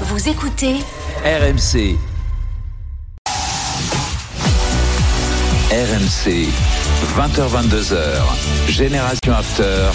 Vous écoutez RMC. RMC. 20h22h. Génération After.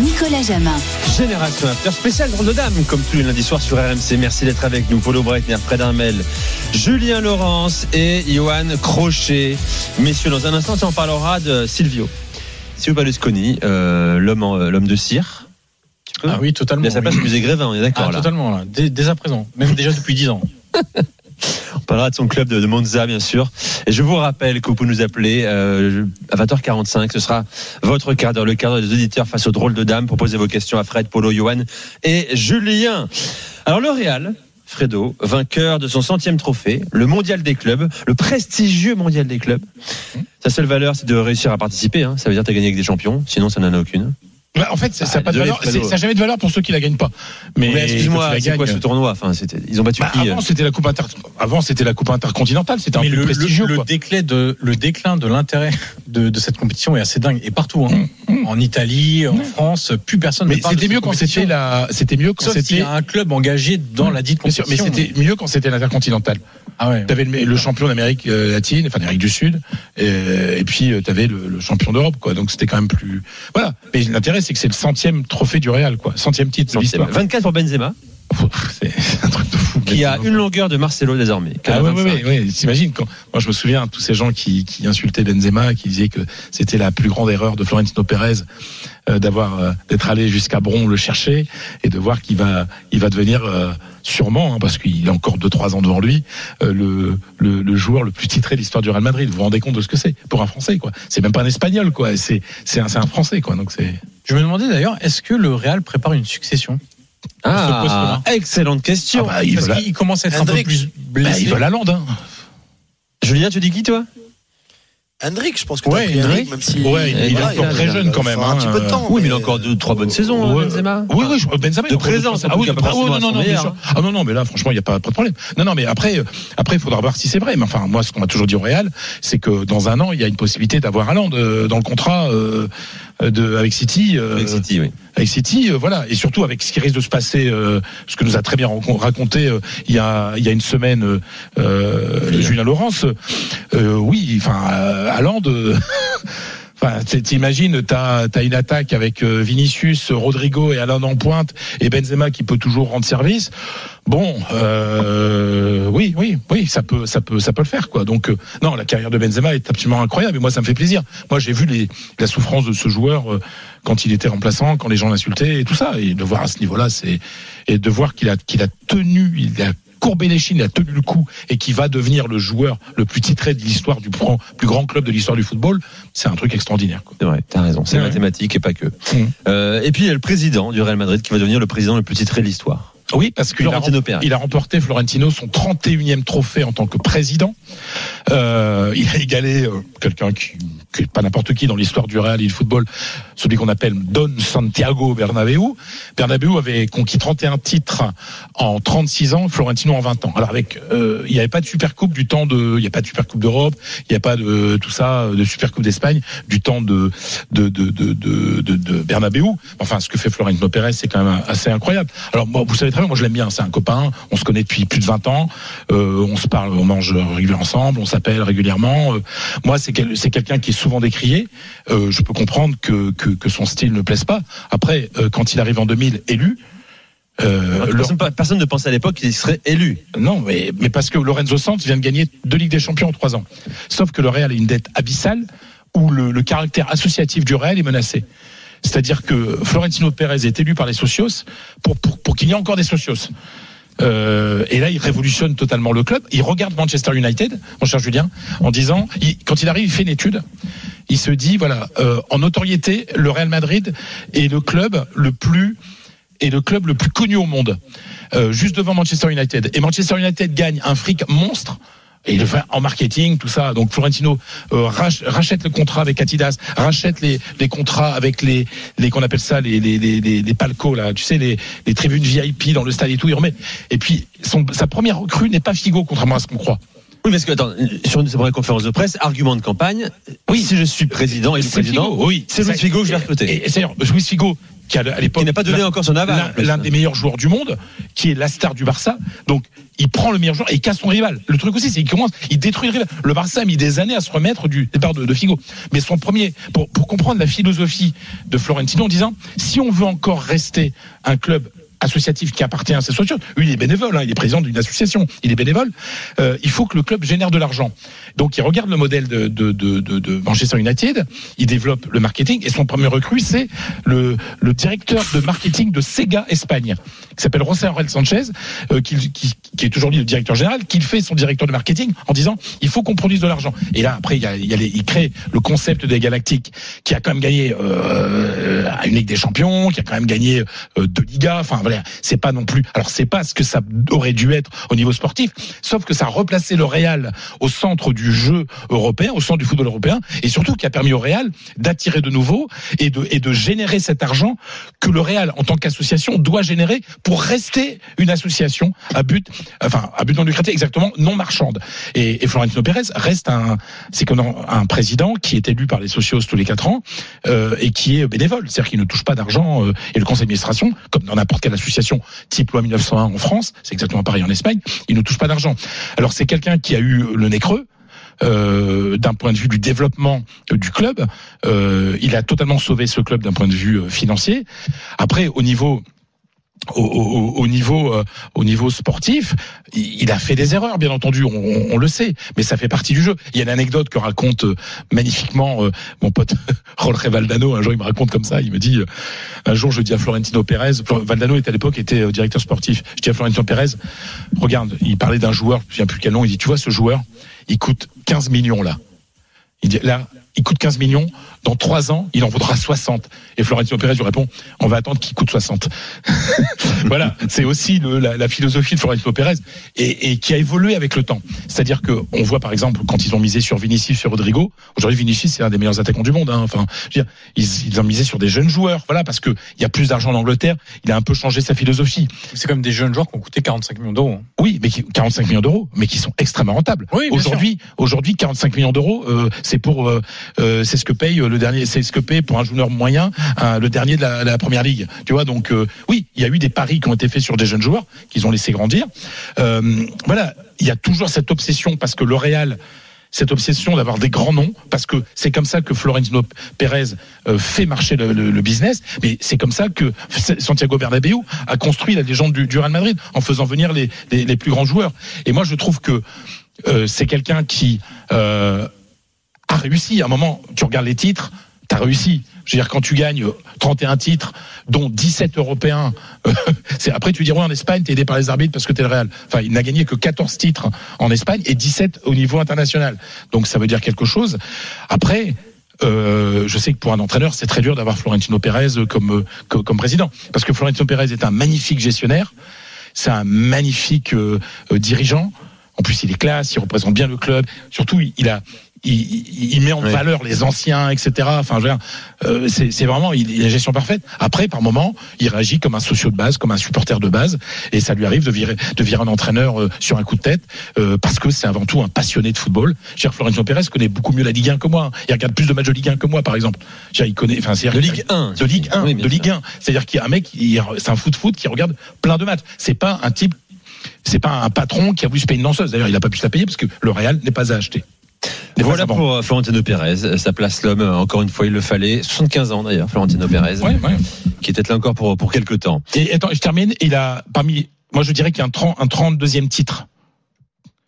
Nicolas Jamin. Génération After spécial Grande Dame, comme tous les lundis soirs sur RMC. Merci d'être avec nous. Paulo Breitner, Fred Armel, Julien Laurence et Johan Crochet. Messieurs, dans un instant, on parlera de Silvio. Silvio Berlusconi, euh, l'homme, euh, l'homme de cire. Ah oui, totalement. Il a sa place au musée Grévin, on est d'accord Ah, là. totalement, là. Dès, dès à présent. Même déjà depuis 10 ans. On parlera de son club de, Monza, bien sûr. Et je vous rappelle que vous pouvez nous appeler euh, à 20h45. Ce sera votre quart d'heure, le quart d'heure des auditeurs face aux drôles de dames pour poser vos questions à Fred, Polo, Johan et Julien. Alors, le Real, Fredo, vainqueur de son centième trophée, le mondial des clubs, le prestigieux mondial des clubs. Sa seule valeur, c'est de réussir à participer. hein. Ça veut dire que tu as gagné avec des champions. Sinon, ça n'en a aucune. Bah, en fait, ça Ah, n'a n'a jamais de valeur pour ceux qui la gagnent pas. Mais, Mais excuse-moi, c'est quoi ce tournoi? Enfin, c'était- Ils ont battu Bah, qui euh avant, c'était la coupe inter... avant, c'était la coupe intercontinentale. C'était un peu le, prestigieux. le, quoi. déclin de, le déclin de l'intérêt de, de cette compétition est assez dingue. Et partout, hein. en Italie, en France, plus personne ne Mais c'était mieux quand c'était la. C'était mieux quand c'était. un club engagé dans la dite compétition. mais c'était mieux quand c'était l'intercontinental. Ah ouais. T'avais le, le champion d'Amérique euh, latine, enfin d'Amérique du Sud, et, et puis euh, t'avais le, le champion d'Europe, quoi. Donc c'était quand même plus. Voilà. Mais l'intérêt, c'est que c'est le centième trophée du Real, quoi. Centième titre de l'histoire. 24 pour Benzema, qui a une longueur de Marcelo désormais. Ah oui, 25. oui, oui. T'imagines quand moi je me souviens tous ces gens qui, qui insultaient Benzema, qui disaient que c'était la plus grande erreur de Florentino Pérez euh, d'avoir euh, d'être allé jusqu'à Bron le chercher et de voir qu'il va il va devenir euh, sûrement hein, parce qu'il a encore deux trois ans devant lui le, le le joueur le plus titré de l'histoire du Real Madrid. Vous vous rendez compte de ce que c'est? Pour un Français quoi. C'est même pas un espagnol quoi. C'est un Français quoi. Donc c'est Je me demandais d'ailleurs, est-ce que le Real prépare une succession? Ah, excellente question. Ah bah, il Parce veut la- qu'il commence à être un peu Hendrik. plus bah, blessé. il veut la lande. Hein. Julien, tu dis qui toi? Hendrik, je pense que Ouais. Hendrik, même si Ouais, il est encore très jeune il quand même, Un hein, petit peu de temps. Oui, mais il a encore deux, trois bonnes saisons, hein, Ouais. Benzema. Oui, oui, je, Benzema, De présence, Ah oui, forcément oh, non, non, bien meilleur, sûr. Ah non, non, mais là, franchement, il n'y a pas, pas de problème. Non, non, mais après, euh, après, il faudra voir si c'est vrai. Mais enfin, moi, ce qu'on m'a toujours dit au Real, c'est que dans un an, il y a une possibilité d'avoir un land euh, dans le contrat euh, de avec City. euh, Avec City, oui. avec City, euh, voilà, et surtout avec ce qui risque de se passer, euh, ce que nous a très bien raconté euh, il y a il y a une semaine euh, euh, Julien Laurence. Euh, oui, enfin, euh, Haaland. Enfin, t'imagines, t'as as une attaque avec euh, Vinicius, Rodrigo et Alain en pointe et Benzema qui peut toujours rendre service. Bon, euh, oui, oui, oui, ça peut, ça peut, ça peut le faire, quoi. Donc, euh, non, la carrière de Benzema est absolument incroyable. Et moi, ça me fait plaisir. Moi, j'ai vu les, la souffrance de ce joueur euh, quand il était remplaçant, quand les gens l'insultaient et tout ça. Et de voir à ce niveau-là, c'est et de voir qu'il a, qu'il a tenu, il a courbé les chines, il a tenu le coup et qui va devenir le joueur le plus titré de l'histoire du plus grand, club de l'histoire du football, c'est un truc extraordinaire. C'est vrai, t'as raison. C'est Ouais. mathématique et pas que. Mmh. Euh, et puis il y a le président du Real Madrid qui va devenir le président le plus titré de l'histoire. Oui, parce qu'il a remporté Florentino son 31e trophée en tant que président. Euh, il a égalé euh, quelqu'un qui, qui pas n'importe qui dans l'histoire du Real et du football, celui qu'on appelle Don Santiago Bernabéu. Bernabéu avait conquis 31 titres en 36 ans, Florentino en 20 ans. Alors avec, euh, il n'y avait pas de Supercoupe du temps de, il n'y a pas de Supercoupe d'Europe, il n'y a pas de tout ça de Supercoupe d'Espagne du temps de de de de de, de, Bernabéu. Enfin, ce que fait Florentino Pérez, c'est quand même assez incroyable. Alors moi, vous savez très bien, moi je l'aime bien, c'est un copain, on se connaît depuis plus de 20 ans, euh, on se parle, on mange régulièrement ensemble, on s'appelle régulièrement. Euh, moi, c'est quel, c'est quelqu'un qui est souvent décrié. Euh, je peux comprendre que, que que son style ne plaise pas. Après, euh, quand il arrive en 2000 élu. Euh, Personne, personne ne pensait à l'époque qu'il serait élu. non, mais, mais parce que Lorenzo Santos vient de gagner deux Ligues des Champions en trois ans. Sauf que le Real a une dette abyssale où le, le caractère associatif du Real est menacé. C'est-à-dire que Florentino Pérez est élu par les socios pour, pour, pour qu'il y ait encore des socios. Euh, et là, il révolutionne totalement le club. Il regarde Manchester United, mon cher Julien, en disant, quand il arrive, il fait une étude. Il se dit, voilà, euh, en notoriété, le Real Madrid est le club le plus le connu au monde, euh, juste devant Manchester United. Et Manchester United gagne un fric monstre. Et il le fait en marketing, tout ça. Donc Florentino euh, rach- rachète le contrat avec Adidas, rachète les, les contrats avec les, les qu'on appelle ça les, les, les, palcos là, tu sais les, les tribunes VIP dans le stade et tout. Il remet. Et puis son, sa première recrue n'est pas Figo, contrairement à ce qu'on croit. Oui, parce que, attends, sur une première conférence de presse, argument de campagne, oui, si je suis président et le président, Figo, oui. c'est Luis Ça- Figo que je vais recruter. Et, et Luis Figo, qui a à l'époque n'a pas donné l'un- encore son aval. l'un des meilleurs joueurs du monde, qui est la star du Barça. Donc, il prend le meilleur joueur et il casse son rival. Le truc aussi, c'est qu'il commence, il détruit le rival. Le Barça a mis des années à se remettre du départ de, de Figo. Mais son premier, pour, pour comprendre la philosophie de Florentino en disant, si on veut encore rester un club associatif qui appartient à cette structure, lui il est bénévole, hein, il est président d'une association, il est bénévole, euh, il faut que le club génère de l'argent. Donc il regarde le modèle de, de, de, de, Manchester United, il développe le marketing et son premier recrue c'est le, le directeur de marketing de Sega Espagne, qui s'appelle José Aurel Sanchez, euh, qui, qui, qui est aujourd'hui le directeur général, qui fait son directeur de marketing en disant il faut qu'on produise de l'argent. Et là après il, y a, il, y a les- il crée le concept des Galactiques qui a quand même gagné euh, une Ligue des Champions, qui a quand même gagné euh, deux Ligas. Enfin c'est pas non plus. Alors c'est pas ce que ça aurait dû être au niveau sportif, sauf que ça a replacé le Real au centre du jeu européen, au centre du football européen, et surtout qui a permis au Real d'attirer de nouveau et de et de générer cet argent que le Real en tant qu'association doit générer pour rester une association à but, enfin à but non lucratif exactement non marchande. Et, et Florentino Pérez reste un, c'est comme un président qui est élu par les socios tous les quatre ans euh, et qui est bénévole, c'est-à-dire qu'il ne touche pas d'argent euh, et le conseil d'administration, comme dans n'importe quelle association type loi 1901 en France, c'est exactement pareil en Espagne, il ne touche pas d'argent. Alors c'est quelqu'un qui a eu le nez creux. euh, d'un point de vue du développement euh, du club, euh, il a totalement sauvé ce club d'un point de vue financier. Après, au niveau au, au- au niveau euh, au niveau sportif, il a fait des erreurs, bien entendu, on, le sait, mais ça fait partie du jeu. Il y a une anecdote que raconte euh, magnifiquement euh, mon pote Jorge Valdano. Un jour, il me raconte comme ça. Il me dit un jour, je dis à Florentino Pérez. Valdano était à l'époque était directeur sportif. Je dis à Florentino Pérez, regarde, il parlait d'un joueur, je ne plus quel nom. Il dit, tu vois, ce joueur, il coûte 15 millions là. Il dit là, il coûte 15 millions. Dans trois ans, il en vaudra 60. Et Florentino Pérez lui répond, on va attendre qu'il coûte 60. voilà, c'est aussi le- la, la philosophie de Florentino Pérez et, et qui a évolué avec le temps. C'est-à-dire que on voit par exemple quand ils ont misé sur Vinicius, sur Rodrigo. Aujourd'hui, Vinicius c'est un des meilleurs attaquants du monde. hein. Enfin, je veux dire, ils, ils ont misé sur des jeunes joueurs. Voilà, parce que il y a plus d'argent en Angleterre. Il a un peu changé sa philosophie. C'est comme des jeunes joueurs qui ont coûté 45 millions d'euros. hein. Oui, mais qui, 45 millions d'euros, mais qui sont extrêmement rentables. Oui, aujourd'hui, aujourd'hui, 45 millions d'euros, euh, c'est pour, euh, euh, c'est ce que paye le dernier, c'est ce que paye pour un joueur moyen euh, le dernier de la, la première ligue. Tu vois, donc euh, oui, il y a eu des paris qui ont été faits sur des jeunes joueurs qu'ils ont laissé grandir. Euh, voilà, il y a toujours cette obsession parce que le Real cette obsession d'avoir des grands noms, parce que c'est comme ça que Florentino Pérez euh, fait marcher le, le- le business, mais c'est comme ça que Santiago Bernabéu a construit la légende du, du Real Madrid en faisant venir les, les, les plus grands joueurs. Et moi, je trouve que euh, c'est quelqu'un qui euh, a réussi. À un moment, tu regardes les titres, tu as réussi. Je veux dire, quand tu gagnes 31 titres, dont 17 européens, euh, c'est après tu dis ouais, en Espagne, t'es aidé par les arbitres parce que t'es le Real. Enfin, il n'a gagné que 14 titres en Espagne et 17 au niveau international. Donc ça veut dire quelque chose. Après. euh, je sais que pour un entraîneur, c'est très dur d'avoir Florentino Pérez comme, euh, comme comme président, parce que Florentino Pérez est un magnifique gestionnaire, c'est un magnifique euh, euh, dirigeant. En plus, il est classe, il représente bien le club. Surtout, il a, il, met en Oui. valeur les anciens, etc. Enfin, je veux dire, euh, c'est vraiment il, la gestion parfaite. Après, par moment, il réagit comme un socio de base, comme un supporter de base, et ça lui arrive de virer, de virer un entraîneur euh, sur un coup de tête, euh, parce que c'est avant tout un passionné de football. Cher Florentino Pérez connaît beaucoup mieux la Ligue 1 que moi. Il regarde plus de matchs de Ligue 1 que moi, par exemple. Dire, Il connaît, enfin, c'est De Ligue 1. de Ligue 1, Oui, bien de. Ligue 1. C'est-à-dire qu'il y a un mec, c'est un foot foot qui regarde plein de matchs. C'est pas un type, c'est pas un patron qui a voulu se payer une danseuse. D'ailleurs, il a pas pu se la payer parce que le Real n'est pas à acheter. Voilà pour euh, Florentino Pérez. Ça place l'homme, euh, encore une fois, il le fallait. 75 ans d'ailleurs, Florentino Pérez, Ouais, ouais. qui était là encore pour, pour quelques temps. Et attends, je termine. Il a parmi, moi je dirais qu'il y a un, 30 un 32e titre.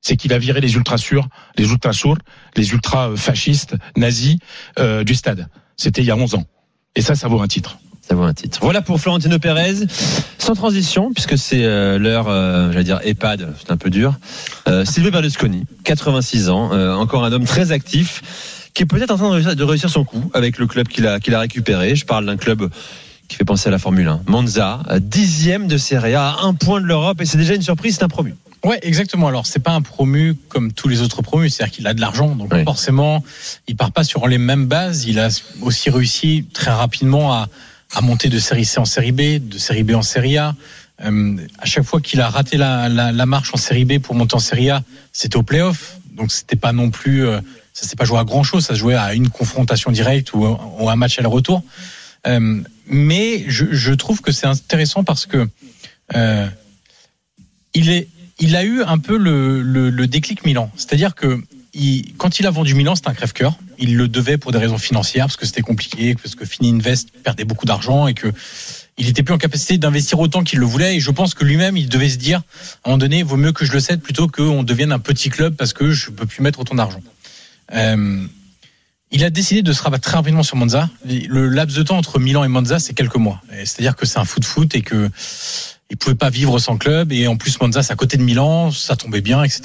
C'est qu'il a viré les ultras sûrs, les ultras sourds, les ultras euh, fascistes, nazis euh, du stade. C'était il y a 11 ans. Et ça, ça vaut un titre. Ça vaut un titre. Voilà pour Florentino Pérez. Sans transition, puisque c'est euh, l'heure, euh, j'allais dire EHPAD, c'est un peu dur. Euh, Silvio Berlusconi, 86 ans, euh, encore un homme très actif, qui est peut-être en train de réussir, de réussir son coup avec le club qu'il a, qu'il a récupéré. Je parle d'un club qui fait penser à la Formule 1. Monza, dixième de Serie A, à un point de l'Europe, et c'est déjà une surprise, c'est un promu. Ouais, exactement. Alors, c'est pas un promu comme tous les autres promus, c'est-à-dire qu'il a de l'argent, donc Oui. forcément, il part pas sur les mêmes bases. Il a aussi réussi très rapidement à, à monter de série C en série B, de série B en série A. Euh, à chaque fois qu'il a raté la, la, la marche en série B pour monter en série A, c'était au playoff, donc c'était pas non plus, euh, ça s'est pas joué à grand chose, ça se jouait à une confrontation directe ou, ou un match aller-retour. Euh, mais je, je trouve que c'est intéressant parce que euh, il est, il a eu un peu le, le, le déclic Milan. C'est-à-dire que il, quand il a vendu Milan, c'était un crève-cœur. Il le devait pour des raisons financières, parce que c'était compliqué, parce que Fini Invest perdait beaucoup d'argent et que il était plus en capacité d'investir autant qu'il le voulait. Et je pense que lui-même, il devait se dire, à un moment donné, il vaut mieux que je le cède plutôt qu'on devienne un petit club parce que je peux plus mettre autant d'argent. Euh, il a décidé de se rabattre très rapidement sur Monza. Le laps de temps entre Milan et Monza, c'est quelques mois. C'est-à-dire que c'est un foot-foot et que il pouvait pas vivre sans club. Et en plus, Monza, c'est à côté de Milan, ça tombait bien, etc.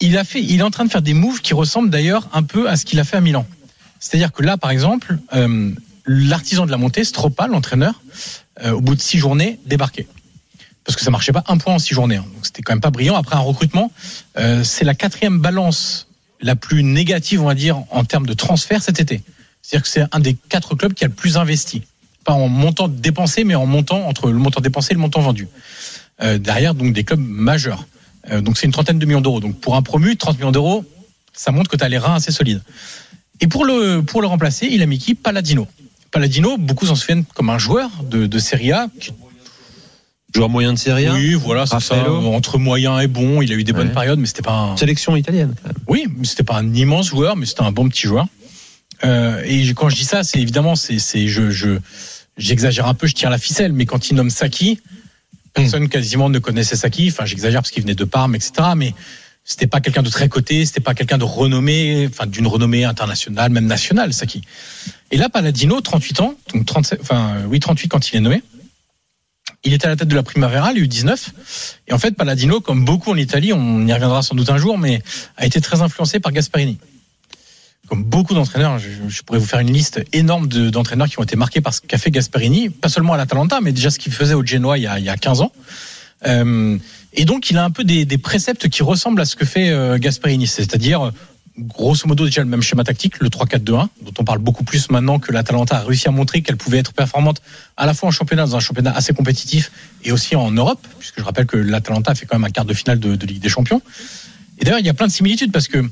Il a fait, il est en train de faire des moves qui ressemblent d'ailleurs un peu à ce qu'il a fait à Milan. C'est-à-dire que là, par exemple, euh, l'artisan de la montée, Stropa, l'entraîneur, euh, au bout de six journées, débarquait. Parce que ça marchait pas un point en six journées. hein. Donc c'était quand même pas brillant. Après un recrutement, euh, c'est la quatrième balance la plus négative, on va dire, en termes de transfert cet été. C'est-à-dire que c'est un des quatre clubs qui a le plus investi. Pas en montant dépensé, mais en montant entre le montant dépensé et le montant vendu. Derrière, donc, des clubs majeurs. Euh, donc, c'est une trentaine de millions d'euros. Donc, pour un promu, 30 millions d'euros, ça montre que tu as les reins assez solides. Et pour le, pour le remplacer, il a mis qui? Palladino. Palladino, beaucoup s'en souviennent comme un joueur de, de Serie A, qui Joueur moyen de Serie A? oui, voilà, c'est ça. Entre moyen et bon, il a eu des bonnes périodes, mais c'était pas un. Sélection italienne. quand même. Oui, mais c'était pas un immense joueur, mais c'était un bon petit joueur. Euh, et quand je dis ça, c'est évidemment, c'est, c'est, je, je, j'exagère un peu, je tire la ficelle, mais quand il nomme Saki, personne quasiment ne connaissait Saki. Enfin, j'exagère parce qu'il venait de Parme, etc. Mais c'était pas quelqu'un de très coté, c'était pas quelqu'un de renommé, enfin, d'une renommée internationale, même nationale, Saki. Et là, Palladino, 38 ans, donc 37, enfin, oui, 38 quand il est nommé. Il était à la tête de la Primavera, les U19. Et en fait, Palladino, comme beaucoup en Italie, on y reviendra sans doute un jour, mais a été très influencé par Gasparini. Comme beaucoup d'entraîneurs, je, pourrais vous faire une liste énorme de- d'entraîneurs qui ont été marqués par ce qu'a fait Gasparini, pas seulement à l'Atalanta, mais déjà ce qu'il faisait au Genoa il y a, il y a 15 ans. Euh, et donc, il a un peu des, préceptes qui ressemblent à ce que fait euh, Gasparini, c'est-à-dire, grosso modo, déjà le même schéma tactique, le 3-4-2-1, dont on parle beaucoup plus maintenant que l'Atalanta a réussi à montrer qu'elle pouvait être performante à la fois en championnat, dans un championnat assez compétitif, et aussi en Europe, puisque je rappelle que l'Atalanta fait quand même un quart de finale de Ligue des Champions. Et d'ailleurs, il y a plein de similitudes parce que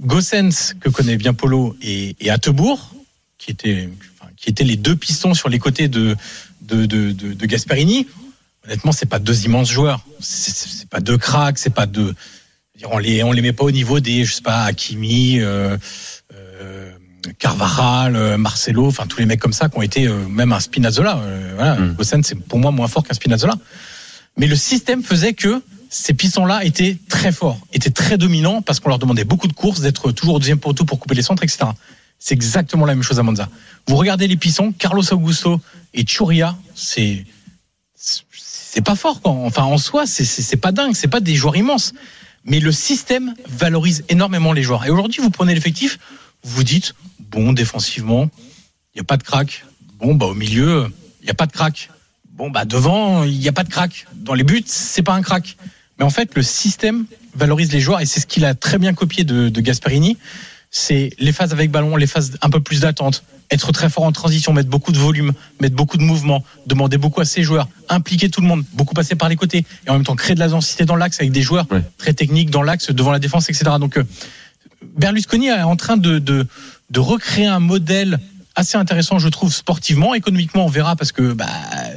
Gossens, que connaît bien Polo, et, et Attebourg, qui étaient, enfin, qui étaient les deux pistons sur les côtés de, de, de, de, de Gasperini, honnêtement, c'est pas deux immenses joueurs. C'est- pas deux cracks, c'est pas deux. On les, on les met pas au niveau des, je sais pas, Hakimi, euh, euh, Carvajal, euh, Marcelo, enfin tous les mecs comme ça qui ont été euh, même un Spinazzola. euh, voilà, Mm. Gossens, c'est pour moi moins fort qu'un Spinazzola. Mais le système faisait que ces pistons-là étaient très forts, étaient très dominants parce qu'on leur demandait beaucoup de courses, d'être toujours au deuxième poteau pour couper les centres, etc. C'est exactement la même chose à Monza. Vous regardez les pistons, Carlos Augusto et Churia, c'est c'est pas fort quoi. Enfin en soi, c'est pas dingue, c'est pas des joueurs immenses. Mais le système valorise énormément les joueurs. Et aujourd'hui, vous prenez l'effectif, vous vous dites bon défensivement, il y a pas de crack. Bon bah au milieu, il y a pas de crack. Bon bah devant, il y a pas de crack. Dans les buts, c'est pas un crack. Mais en fait, le système valorise les joueurs et c'est ce qu'il a très bien copié de, de Gasperini. C'est les phases avec ballon, les phases un peu plus d'attente, être très fort en transition, mettre beaucoup de volume, mettre beaucoup de mouvement, demander beaucoup à ses joueurs, impliquer tout le monde, beaucoup passer par les côtés et en même temps créer de la densité dans l'axe avec des joueurs Ouais. très techniques dans l'axe, devant la défense, etc. Donc euh, Berlusconi est en train de, de, de recréer un modèle assez intéressant, je trouve, sportivement. Économiquement, on verra parce que bah,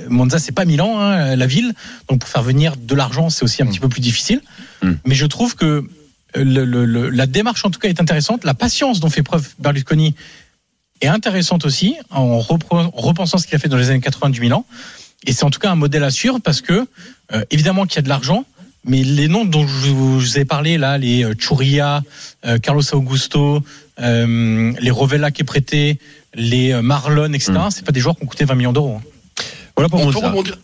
Monza, c'est pas Milan, hein, la ville. Donc, pour faire venir de l'argent, c'est aussi un petit peu plus difficile. Mm. Mais je trouve que le- le- le- la démarche, en tout cas, est intéressante. La patience dont fait preuve Berlusconi est intéressante aussi, en repensant ce qu'il a fait dans les années 80 du Milan. Et c'est en tout cas un modèle à suivre parce que, euh, évidemment, qu'il y a de l'argent. Mais les noms dont je vous ai parlé là, les euh, Churia, euh, Carlos Augusto, euh, les Rovella qui est prêté, les euh, Marlon, etc. Mm. C'est pas des joueurs qui ont coûté 20 millions d'euros. hein. Voilà pour On peut, rebondir,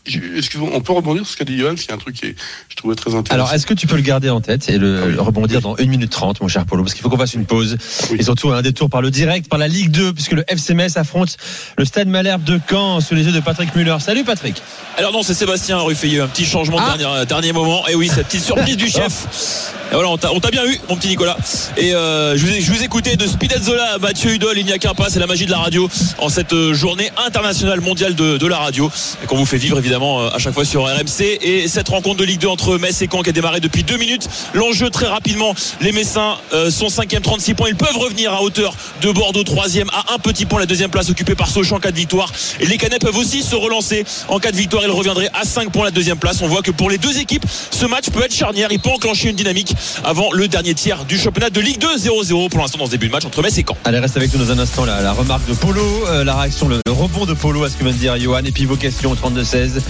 on peut rebondir sur ce qu'a dit Johan, c'est un truc qui est, je trouvais très intéressant. Alors, est-ce que tu peux le garder en tête et le Ah oui. le rebondir dans 1 minute 30, mon cher Polo Parce qu'il faut qu'on fasse une pause. Oui. Et surtout un détour par le direct, par la Ligue 2, puisque le FCMS affronte le Stade Malherbe de Caen sous les yeux de Patrick Muller. Salut Patrick Alors non, c'est Sébastien eu un petit changement Ah. de dernier, dernier moment. Et oui, cette petite surprise du chef. Voilà, on t'a bien eu, mon petit Nicolas. Et euh, je, vous ai, je écoutais de Spinazzola à Mathieu Hudol, il n'y a qu'un pas, c'est la magie de la radio en cette euh, journée internationale mondiale de, de la radio qu'on vous fait vivre évidemment euh, à chaque fois sur RMC. Et cette rencontre de Ligue 2 entre Metz et Caen qui a démarré depuis deux minutes. L'enjeu très rapidement, les Messins sont 5e 36 points, ils peuvent revenir à hauteur de Bordeaux 3e à un petit point la deuxième place occupée par Sochaux en cas de victoire. Et les Canets peuvent aussi se relancer en cas de victoire, ils reviendraient à 5 points la deuxième place. On voit que pour les deux équipes, ce match peut être charnière, il peut enclencher une dynamique avant le dernier tiers du championnat de Ligue 2 0-0 pour l'instant dans ce début de match entre Metz et Caen. Allez, reste avec nous dans un instant la, remarque de Polo, euh, la réaction, le, le rebond de Polo à ce que vient de dire Johan, et puis vos questions au 32-16.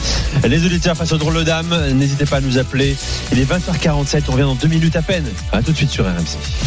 Les auditeurs face au drôle de dame, n'hésitez pas à nous appeler. Il est 20h47, on revient dans deux minutes à peine. À tout de suite sur RMC.